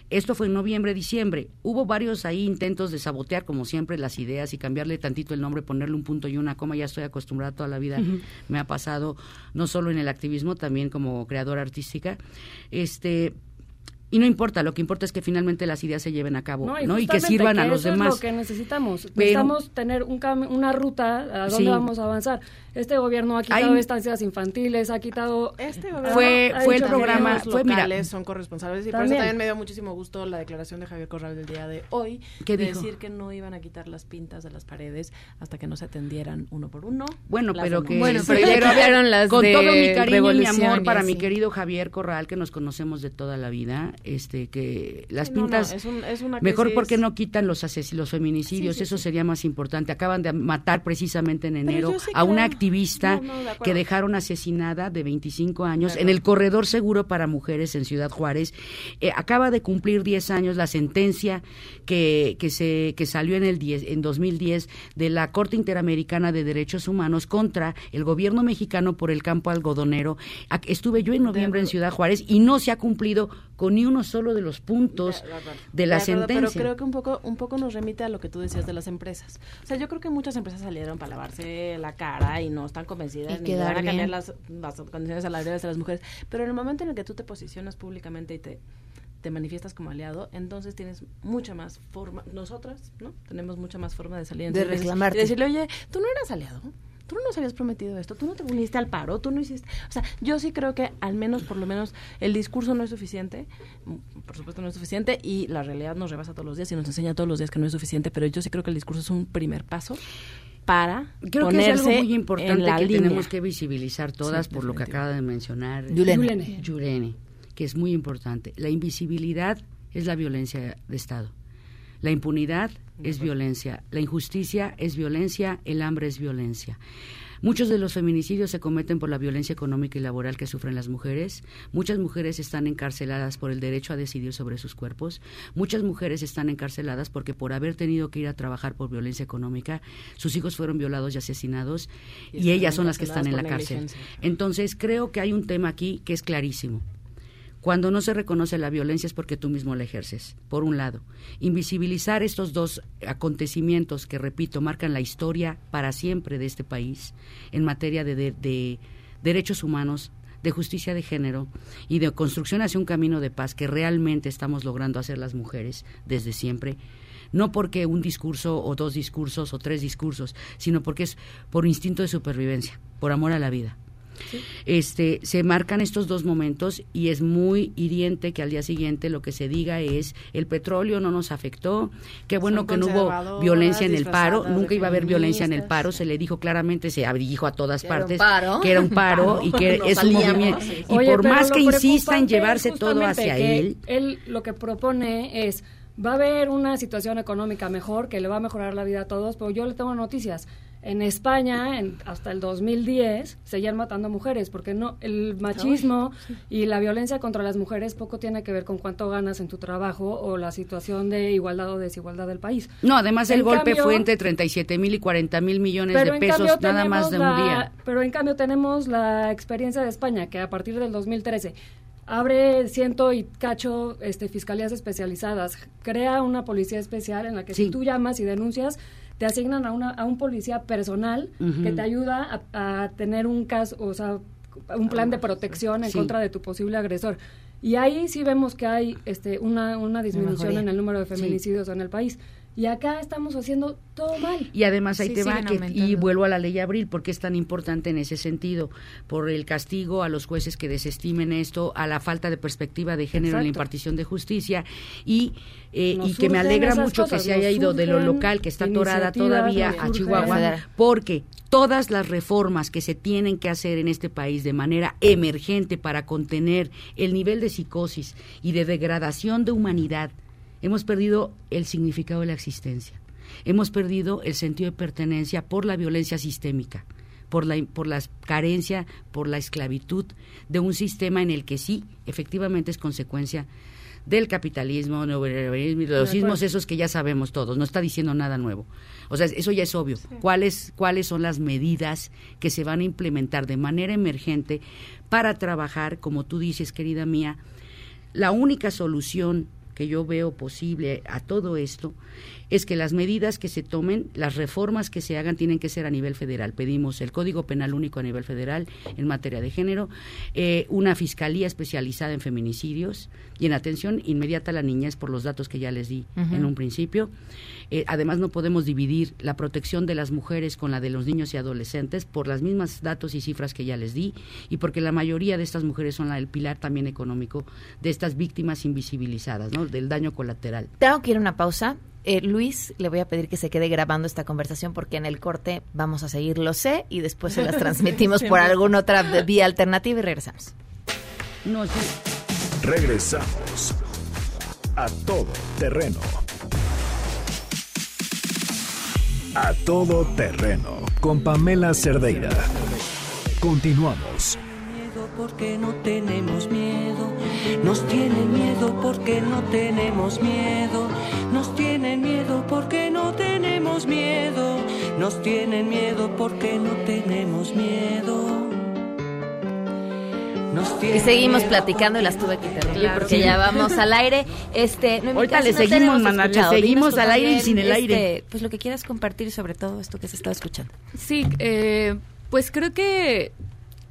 Speaker 14: Esto fue en noviembre, diciembre. Hubo varios ahí intentos de sabotear, como siempre, las ideas y cambiarle tantito el nombre, ponerle un punto y una coma. Ya estoy acostumbrada toda la vida. Me ha pasado no solo en el activismo, también como creadora artística. Este. Y no importa, lo que importa es que finalmente las ideas se lleven a cabo, ¿no? Y, que
Speaker 17: justamente
Speaker 14: sirvan a
Speaker 17: que
Speaker 14: los
Speaker 17: eso
Speaker 14: demás.
Speaker 17: Es lo que necesitamos.
Speaker 14: Pero-
Speaker 17: Necesitamos tener un una ruta a dónde
Speaker 14: Sí.
Speaker 17: vamos a avanzar. Este gobierno ha quitado
Speaker 14: Hay-
Speaker 17: estancias infantiles, ha quitado...
Speaker 15: Este
Speaker 17: ha-
Speaker 14: Fue-
Speaker 17: ha
Speaker 14: fue el programa-
Speaker 15: Los
Speaker 14: fue, mira-
Speaker 15: locales son corresponsables y por
Speaker 17: También.
Speaker 15: eso también me dio muchísimo gusto la declaración de Javier Corral del día de hoy
Speaker 14: ¿Qué
Speaker 15: de
Speaker 14: dijo?
Speaker 15: decir que no iban a quitar las pintas de las paredes hasta que no se atendieran uno por uno.
Speaker 14: Bueno, pero que
Speaker 1: Bueno,
Speaker 14: sí,
Speaker 1: pero ya quitaron las
Speaker 14: con
Speaker 1: de
Speaker 14: todo mi cariño y mi amor para mi querido Javier Corral que nos conocemos de toda la vida, este que las
Speaker 15: Sí, no,
Speaker 14: pintas
Speaker 15: es un- es una
Speaker 14: mejor porque no quitan los ases- los feminicidios,
Speaker 15: Sí, sí,
Speaker 14: eso
Speaker 15: sí.
Speaker 14: sería más importante. Acaban de matar precisamente en enero
Speaker 15: sí
Speaker 14: a una
Speaker 15: creo-
Speaker 14: activista
Speaker 15: No, no, de acuerdo.
Speaker 14: que dejaron asesinada de 25 años en el corredor seguro para mujeres en Ciudad Juárez. Eh, acaba de cumplir 10 años la sentencia que, que se que salió en el 10, en 2010 de la Corte Interamericana de Derechos Humanos contra el gobierno mexicano por el campo algodonero. Estuve yo en noviembre en Ciudad Juárez y no se ha cumplido con ni uno solo de los puntos de la
Speaker 15: De acuerdo,
Speaker 14: sentencia.
Speaker 15: Pero creo que un poco, un poco nos remite a lo que tú decías de las empresas. O sea, yo creo que muchas empresas salieron para lavarse la cara y no están convencidas
Speaker 1: Y
Speaker 15: ni van a cambiar las, las condiciones salariales de las mujeres. Pero en el momento en el que tú te posicionas públicamente y te te manifiestas como aliado, entonces tienes mucha más forma, nosotras, ¿no? Tenemos mucha más forma de salir
Speaker 1: De reclamarte.
Speaker 15: Y decirle, oye, tú no eras aliado, tú no nos habías prometido esto, tú no te uniste al paro, tú no hiciste... O sea, yo sí creo que al menos, por lo menos, el discurso no es suficiente, mm, por supuesto no es suficiente, y la realidad nos rebasa todos los días y nos enseña todos los días que no es suficiente, pero yo sí creo que el discurso es un primer paso para
Speaker 14: Creo que es
Speaker 15: ponerse
Speaker 14: algo muy importante
Speaker 15: en la
Speaker 14: que
Speaker 15: línea.
Speaker 14: tenemos que visibilizar todas
Speaker 15: Sí,
Speaker 14: por lo que acaba de mencionar.
Speaker 1: Yulene.
Speaker 17: Yulene,
Speaker 14: que es muy importante. La invisibilidad es la violencia de Estado. La impunidad es violencia, la injusticia es violencia, el hambre es violencia. Muchos de los feminicidios se cometen por la violencia económica y laboral que sufren las mujeres. Muchas mujeres están encarceladas por el derecho a decidir sobre sus cuerpos. Muchas mujeres están encarceladas porque por haber tenido que ir a trabajar por violencia económica, sus hijos fueron violados y asesinados
Speaker 15: Y
Speaker 14: y, ellas son las que están en la cárcel. Entonces creo que hay un tema aquí que es clarísimo. Cuando no se reconoce la violencia es porque tú mismo la ejerces, por un lado. Invisibilizar estos dos acontecimientos que, repito, marcan la historia para siempre de este país en materia de, de- de derechos humanos, de justicia de género y de construcción hacia un camino de paz que realmente estamos logrando hacer las mujeres desde siempre. No porque un discurso o dos discursos o tres discursos, sino porque es por instinto de supervivencia, por amor a la vida este se marcan estos dos momentos y es muy hiriente que al día siguiente lo que se diga es el petróleo no nos afectó, qué bueno
Speaker 15: Son
Speaker 14: que no hubo violencia en el paro, nunca iba a haber violencia en el paro, se le dijo claramente, se dijo a todas
Speaker 1: Que era un
Speaker 14: partes
Speaker 1: paro.
Speaker 14: que era un paro
Speaker 1: Paro.
Speaker 14: y que es un
Speaker 1: salíamos,
Speaker 14: movimiento
Speaker 1: sí.
Speaker 14: y
Speaker 17: Oye,
Speaker 14: por más que insista en llevarse todo hacia él,
Speaker 17: Él lo que propone es, va a haber una situación económica mejor, que le va a mejorar la vida a todos, pero yo le tengo noticias. En España, en- hasta el 2010, seguían matando mujeres, porque no el machismo y la violencia contra las mujeres poco tiene que ver con cuánto ganas en tu trabajo o la situación de igualdad o desigualdad del país.
Speaker 14: no, además el
Speaker 17: En
Speaker 14: golpe
Speaker 17: cambio-
Speaker 14: fue entre 37 mil y 40 mil millones de pesos nada más de un día.
Speaker 17: Pero en cambio tenemos la experiencia de España, que a partir del 2013 abre ciento y cacho este, fiscalías especializadas, crea una policía especial en la que
Speaker 14: Sí.
Speaker 17: si tú llamas y denuncias, te asignan a, una, a un policía personal que te ayuda a, a tener un caso, o sea, un plan de protección en
Speaker 14: Sí.
Speaker 17: contra de tu posible agresor. Y ahí sí vemos que hay este, una, una disminución en el número de
Speaker 14: Sí.
Speaker 17: feminicidios en el país. Y acá estamos haciendo todo mal.
Speaker 14: Y además ahí
Speaker 17: Sí,
Speaker 14: te va, que- y vuelvo a la ley Abril, porque es tan importante en ese sentido, por el castigo a los jueces que desestimen esto, a la falta de perspectiva de género en la impartición de justicia, y, eh, y que me alegra mucho
Speaker 17: cosas,
Speaker 14: que se haya ido de lo local, que está atorada todavía a Chihuahua, porque todas las reformas que se tienen que hacer en este país de manera emergente para contener el nivel de psicosis y de degradación de humanidad, hemos perdido el significado de la existencia. Hemos perdido el sentido de pertenencia por la violencia sistémica, por la, por la carencia, por la esclavitud de un sistema en el que sí, efectivamente es consecuencia del capitalismo, neoliberalismo los sismos esos que ya sabemos todos, no está diciendo nada nuevo. O sea, eso ya es obvio. ¿Cuáles, ¿Cuáles son las medidas que se van a implementar de manera emergente para trabajar, como tú dices, querida mía, la única solución que yo veo posible a todo esto es que las medidas que se tomen, las reformas que se hagan tienen que ser a nivel federal. Pedimos el Código Penal único a nivel federal en materia de género, eh, una fiscalía especializada en feminicidios y en atención inmediata a la niñez por los datos que ya les di en un principio. Eh, además, no podemos dividir la protección de las mujeres con la de los niños y adolescentes por las mismas datos y cifras que ya les di y porque la mayoría de estas mujeres son la, el pilar también económico de estas víctimas invisibilizadas, ¿no? del daño colateral.
Speaker 1: Tengo que ir a una pausa. Eh, Luis, le voy a pedir que se quede grabando esta conversación porque en el corte vamos a seguir, lo sé, y después se las transmitimos por alguna otra vía alternativa y regresamos.
Speaker 14: No, sí.
Speaker 3: Regresamos a todo terreno. A todo terreno con Pamela Cerdeira. Continuamos.
Speaker 18: Miedo porque no tenemos miedo. Nos tienen miedo porque no tenemos miedo. Nos tienen miedo porque no tenemos miedo. Nos tienen miedo porque no tenemos miedo. Nos
Speaker 1: Y seguimos platicando y las tuve que interrumpir
Speaker 18: Claro.
Speaker 1: porque
Speaker 18: Sí.
Speaker 1: ya vamos al aire. Este, no,
Speaker 14: Ahorita le
Speaker 1: no
Speaker 14: seguimos, le seguimos al aire y sin el
Speaker 1: este,
Speaker 14: aire.
Speaker 1: Pues lo que quieras compartir sobre todo esto que se estaba escuchando.
Speaker 16: Sí, eh, pues creo que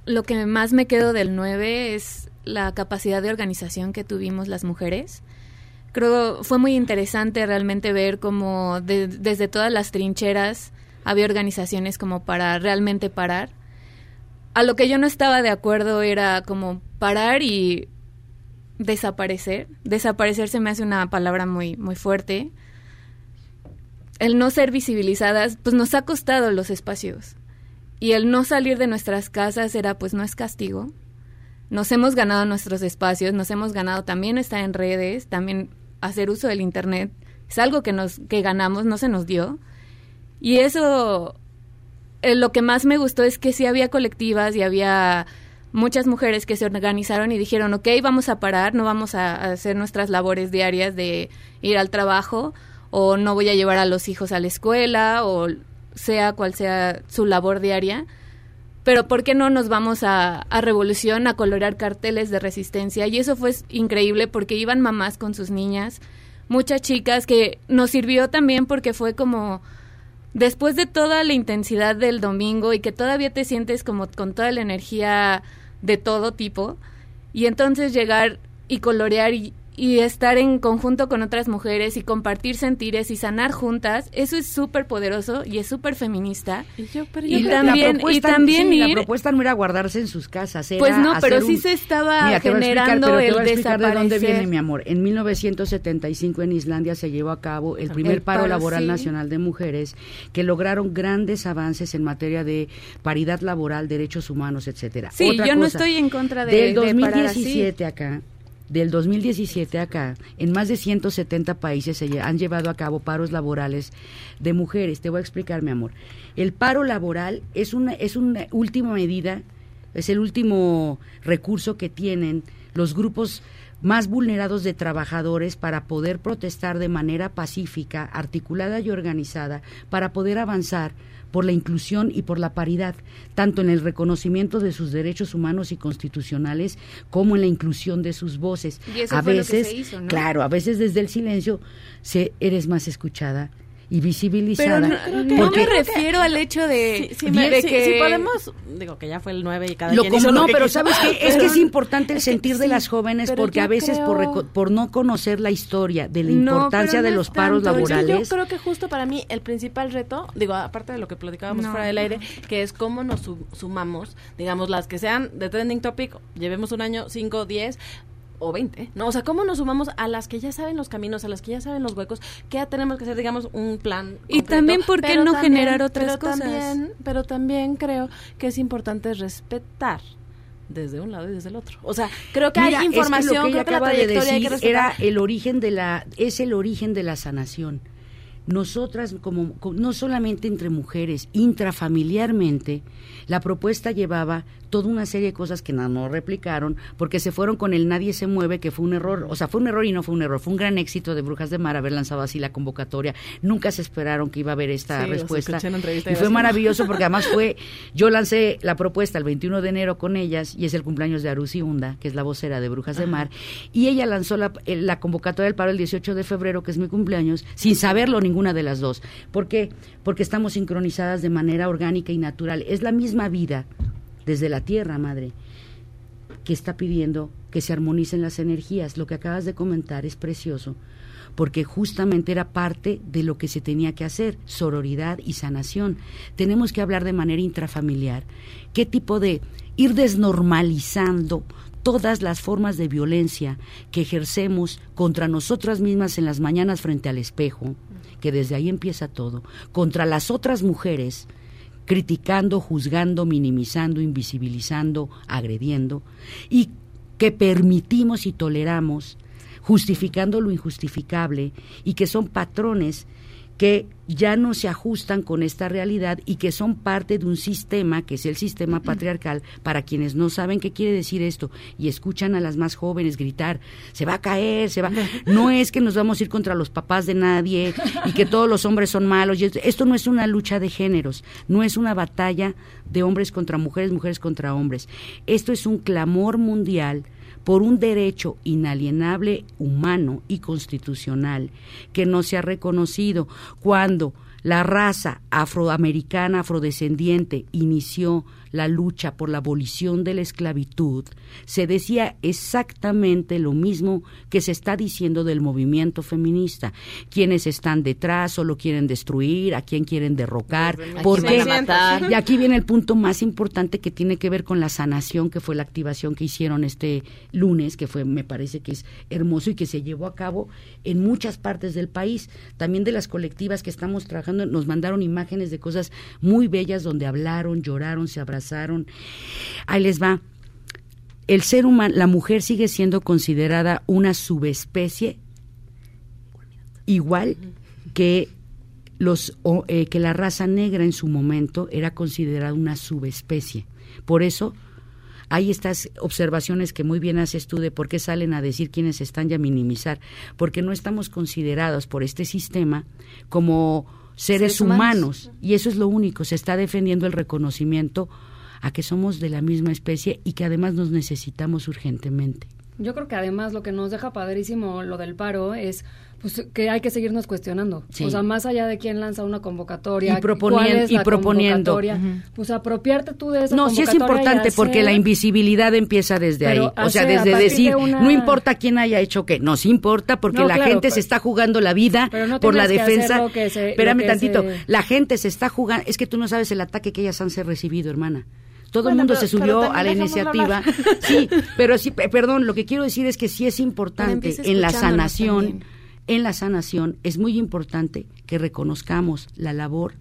Speaker 16: lo que más me quedo del 9 es la capacidad de organización que tuvimos las mujeres. Creo fue muy interesante realmente ver cómo de- desde todas las trincheras había organizaciones como para realmente parar. A lo que yo no estaba de acuerdo era como parar y desaparecer. Desaparecer se me hace una palabra muy, muy fuerte. El no ser visibilizadas, pues nos ha costado los espacios. Y el no salir de nuestras casas era, pues no es castigo. Nos hemos ganado nuestros espacios, nos hemos ganado también estar en redes, también hacer uso del internet. Es algo que nos que ganamos, no se nos dio. Y eso eh, lo que más me gustó es que sí había colectivas y había muchas mujeres que se organizaron y dijeron, ok, vamos a parar, no vamos a, a hacer nuestras labores diarias de ir al trabajo o no voy a llevar a los hijos a la escuela o sea cual sea su labor diaria. Pero ¿por qué no nos vamos a, a Revolución a colorear carteles de resistencia? Y eso fue increíble porque iban mamás con sus niñas, muchas chicas que nos sirvió también porque fue como después de toda la intensidad del domingo y que todavía te sientes como con toda la energía de todo tipo, y entonces llegar y colorear y, y estar en conjunto con otras mujeres y compartir sentires y sanar juntas, eso es súper poderoso y es súper feminista.
Speaker 15: Y, yo, pero
Speaker 16: Y
Speaker 14: la
Speaker 16: también, y también
Speaker 14: sí, la
Speaker 16: ir...
Speaker 14: propuesta no era guardarse en sus casas, era
Speaker 16: Pues no, pero sí
Speaker 14: un-
Speaker 16: se estaba
Speaker 14: Mira, te voy a explicar,
Speaker 16: generando
Speaker 14: te
Speaker 16: el
Speaker 14: voy a explicar de dónde
Speaker 16: desaparecer.
Speaker 14: viene mi amor. En 1975 en Islandia se llevó a cabo el primer
Speaker 16: El
Speaker 14: paro,
Speaker 16: paro,
Speaker 14: laboral
Speaker 16: sí.
Speaker 14: nacional de mujeres que lograron grandes avances en materia de paridad laboral, derechos humanos, etcétera.
Speaker 16: Sí,
Speaker 14: Otra
Speaker 16: yo no estoy en contra de,
Speaker 14: del
Speaker 16: de parar así.
Speaker 14: 2017 acá, del 2017 acá, en más de 170 países se han llevado a cabo paros laborales de mujeres. Te voy a explicar, mi amor. El paro laboral es una es una última medida, es el último recurso que tienen los grupos más vulnerados de trabajadores para poder protestar de manera pacífica, articulada y organizada, para poder avanzar por la inclusión y por la paridad, tanto en el reconocimiento de sus derechos humanos y constitucionales como en la inclusión de sus voces.
Speaker 16: Y eso
Speaker 14: a
Speaker 16: fue lo que
Speaker 14: veces,
Speaker 16: se hizo, ¿no?
Speaker 14: claro, a veces desde el silencio se eres más escuchada y visibilizada.
Speaker 16: Pero no, me refiero al hecho de,
Speaker 15: Sí, sí, me-
Speaker 16: de
Speaker 15: sí,
Speaker 16: que
Speaker 15: podemos, digo que ya fue el 9 y cada
Speaker 14: Lo
Speaker 15: quien
Speaker 14: como
Speaker 15: hizo lo
Speaker 14: no,
Speaker 15: que
Speaker 14: pero
Speaker 15: quiso.
Speaker 14: sabes que es que es importante el
Speaker 15: es que
Speaker 14: sentir de
Speaker 15: sí,
Speaker 14: las jóvenes porque a veces por,
Speaker 15: creo-
Speaker 14: por no conocer la historia de la
Speaker 15: No,
Speaker 14: importancia de
Speaker 15: no
Speaker 14: los paros
Speaker 15: tanto. Es que
Speaker 14: laborales.
Speaker 15: Yo creo que justo para mí el principal reto, digo, aparte de lo que platicábamos
Speaker 16: No.
Speaker 15: fuera del aire, que es cómo nos su- sumamos, digamos, las que sean de trending topic, llevemos un año, 5, 10 o 20, ¿no? O sea, ¿cómo nos sumamos a las que ya saben los caminos, a las que ya saben los huecos, que ya tenemos que hacer, digamos, un plan
Speaker 16: Y también, ¿por qué no
Speaker 15: también-
Speaker 16: generar otras
Speaker 15: pero
Speaker 16: cosas?
Speaker 15: También, pero también creo que es importante respetar desde un lado y desde el otro. O sea, creo que
Speaker 14: Mira,
Speaker 15: hay
Speaker 14: es que
Speaker 15: información,
Speaker 14: lo que ella
Speaker 15: creo que la
Speaker 14: acaba de
Speaker 15: trayectoria hay que
Speaker 14: era el origen de la es el origen de la sanación. Nosotras como co- no solamente entre mujeres, intrafamiliarmente, la propuesta llevaba toda una serie de cosas que no, no replicaron porque se fueron con el nadie se mueve que fue un error, o sea, fue un error y no fue un error, fue un gran éxito de Brujas de Mar haber lanzado así la convocatoria. Nunca se esperaron que iba a haber esta
Speaker 15: Sí,
Speaker 14: respuesta. y fue maravilloso porque además fue yo lancé la propuesta el 21 de enero con ellas y es el cumpleaños de Arusi Hunda, que es la vocera de Brujas de Mar, y ella lanzó la, eh, la convocatoria del paro el 18 de febrero, que es mi cumpleaños, sin saberlo ninguna de las dos. ¿Por qué? Porque estamos sincronizadas de manera orgánica y natural. Es la misma vida desde la tierra, madre, que está pidiendo que se armonicen las energías. Lo que acabas de comentar es precioso, porque justamente era parte de lo que se tenía que hacer, sororidad y sanación. Tenemos que hablar de manera intrafamiliar. ¿Qué tipo de ir desnormalizando todas las formas de violencia que ejercemos contra nosotras mismas en las mañanas frente al espejo, que desde ahí empieza todo, contra las otras mujeres, criticando, juzgando, minimizando, invisibilizando, agrediendo, y que permitimos y toleramos, justificando lo injustificable, y que son patrones que ya no se ajustan con esta realidad y que son parte de un sistema que es el sistema patriarcal. Para quienes no saben qué quiere decir esto y escuchan a las más jóvenes gritar se va a caer se va no es que nos vamos a ir contra los papás de nadie y que todos los hombres son malos esto no es una lucha de géneros no es una batalla de hombres contra mujeres mujeres contra hombres. Esto es un clamor mundial por un derecho inalienable humano y constitucional que no se ha reconocido. Cuando la raza afroamericana afrodescendiente inició la lucha por la abolición de la esclavitud, se decía exactamente lo mismo que se está diciendo del movimiento feminista. Quienes están detrás solo quieren destruir, a quién quieren derrocar,
Speaker 1: ¿A
Speaker 14: por qué. Y aquí viene el punto más importante que tiene que ver con la sanación, que fue la activación que hicieron este lunes, que fue, me parece que es hermoso y que se llevó a cabo en muchas partes del país. También de las colectivas que estamos trabajando, nos mandaron imágenes de cosas muy bellas donde hablaron, lloraron, se abrazaron. Ahí les va. El ser humano, la mujer sigue siendo considerada una subespecie igual que los o, eh, que la raza negra en su momento era considerada una subespecie. Por eso hay estas observaciones que muy bien haces tú de por qué salen a decir quienes están y a minimizar, porque no estamos considerados por este sistema como seres,
Speaker 1: Seres humanos.
Speaker 14: humanos. y eso es lo único, se está defendiendo el reconocimiento a que somos de la misma especie y que además nos necesitamos urgentemente.
Speaker 17: Yo creo que además lo que nos deja padrísimo lo del paro es pues que hay que seguirnos cuestionando.
Speaker 14: Sí.
Speaker 17: O sea, más allá de quién lanza una convocatoria,
Speaker 14: Y
Speaker 17: cuál es
Speaker 14: y proponiendo.
Speaker 17: convocatoria, pues apropiarte tú de esa
Speaker 14: No, sí es importante porque la invisibilidad empieza desde ahí. O sea, desde decir,
Speaker 17: de una-
Speaker 14: no importa quién haya hecho qué, no, sí importa porque
Speaker 17: No,
Speaker 14: la
Speaker 17: claro,
Speaker 14: gente se está jugando la vida
Speaker 17: no
Speaker 14: por la defensa.
Speaker 17: se-
Speaker 14: Espérame
Speaker 17: que
Speaker 14: tantito,
Speaker 17: se-
Speaker 14: la gente se está jugando, es que tú no sabes el ataque que ellas han recibido, hermana. Todo el mundo
Speaker 15: pero-
Speaker 14: se subió a la iniciativa.
Speaker 15: hablar.
Speaker 14: Sí, pero sí, pe- perdón, lo que quiero decir es que sí es importante en la sanación,
Speaker 16: también.
Speaker 14: en la sanación es muy importante que reconozcamos la labor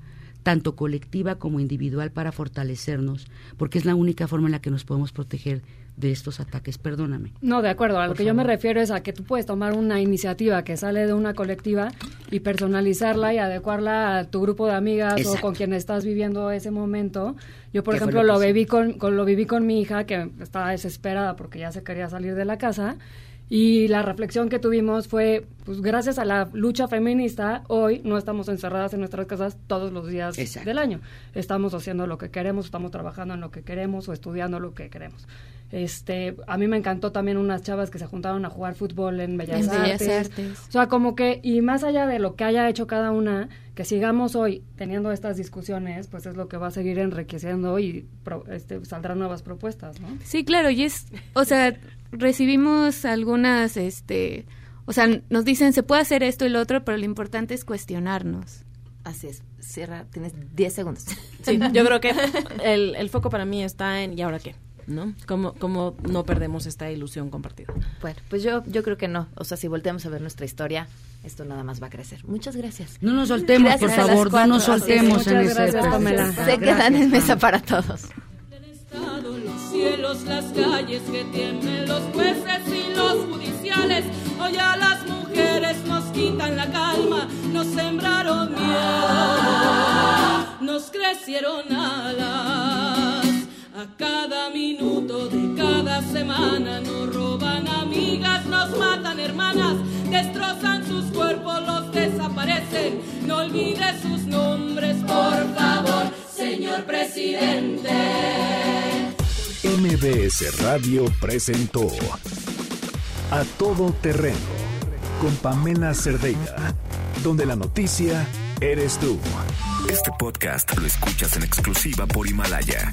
Speaker 14: tanto colectiva como individual para fortalecernos, porque es la única forma en la que nos podemos proteger de estos ataques. Perdóname.
Speaker 17: No, de acuerdo. A lo
Speaker 14: Por
Speaker 17: que yo me refiero es a que tú puedes tomar una iniciativa que sale de una colectiva y personalizarla y adecuarla a tu grupo de amigas o con quien estás viviendo ese momento. Yo, por
Speaker 14: ¿Qué fue
Speaker 17: ejemplo,
Speaker 14: lo
Speaker 17: lo, viví con, con- lo viví con mi hija que estaba desesperada porque ya se quería salir de la casa. Y la reflexión que tuvimos fue, pues gracias a la lucha feminista, hoy no estamos encerradas en nuestras casas todos los días
Speaker 14: Exacto.
Speaker 17: del año. Estamos haciendo lo que queremos, estamos trabajando en lo que queremos o estudiando lo que queremos. Este, a mí me encantó también unas chavas que se juntaron a jugar fútbol en Bellas,
Speaker 16: En Bellas Artes.
Speaker 17: O sea, como que, y más allá de lo que haya hecho cada una, que sigamos hoy teniendo estas discusiones, pues es lo que va a seguir enriqueciendo y este, saldrán nuevas propuestas, ¿no?
Speaker 16: Sí, claro, y es, o sea, recibimos algunas, este, o sea, nos dicen se puede hacer esto y lo otro, pero lo importante es cuestionarnos.
Speaker 1: Así es, cierra, tienes 10 segundos.
Speaker 15: Sí, yo creo que el, el foco para mí está en ¿y ahora qué? ¿No? ¿Cómo, ¿Cómo no perdemos esta ilusión compartida?
Speaker 1: Bueno, pues yo, yo creo que no. O sea, si volteamos a ver nuestra historia, esto nada más va a crecer. Muchas gracias.
Speaker 14: No nos soltemos, por favor, no nos soltemos en ese
Speaker 1: gracias, Se quedan en mesa para todos.
Speaker 19: Los cielos, las calles que tienen los jueces y los judiciales, hoy a las mujeres nos quitan la calma, nos sembraron miedo, nos crecieron alas. A cada minuto de cada semana nos roban amigas, nos matan hermanas, destrozan sus cuerpos, los desaparecen. No olvide sus nombres, por favor, señor presidente.
Speaker 3: MBS Radio presentó A Todo Terreno con Pamela Cerdeira, donde la noticia eres tú.
Speaker 20: Este podcast lo escuchas en exclusiva por Himalaya.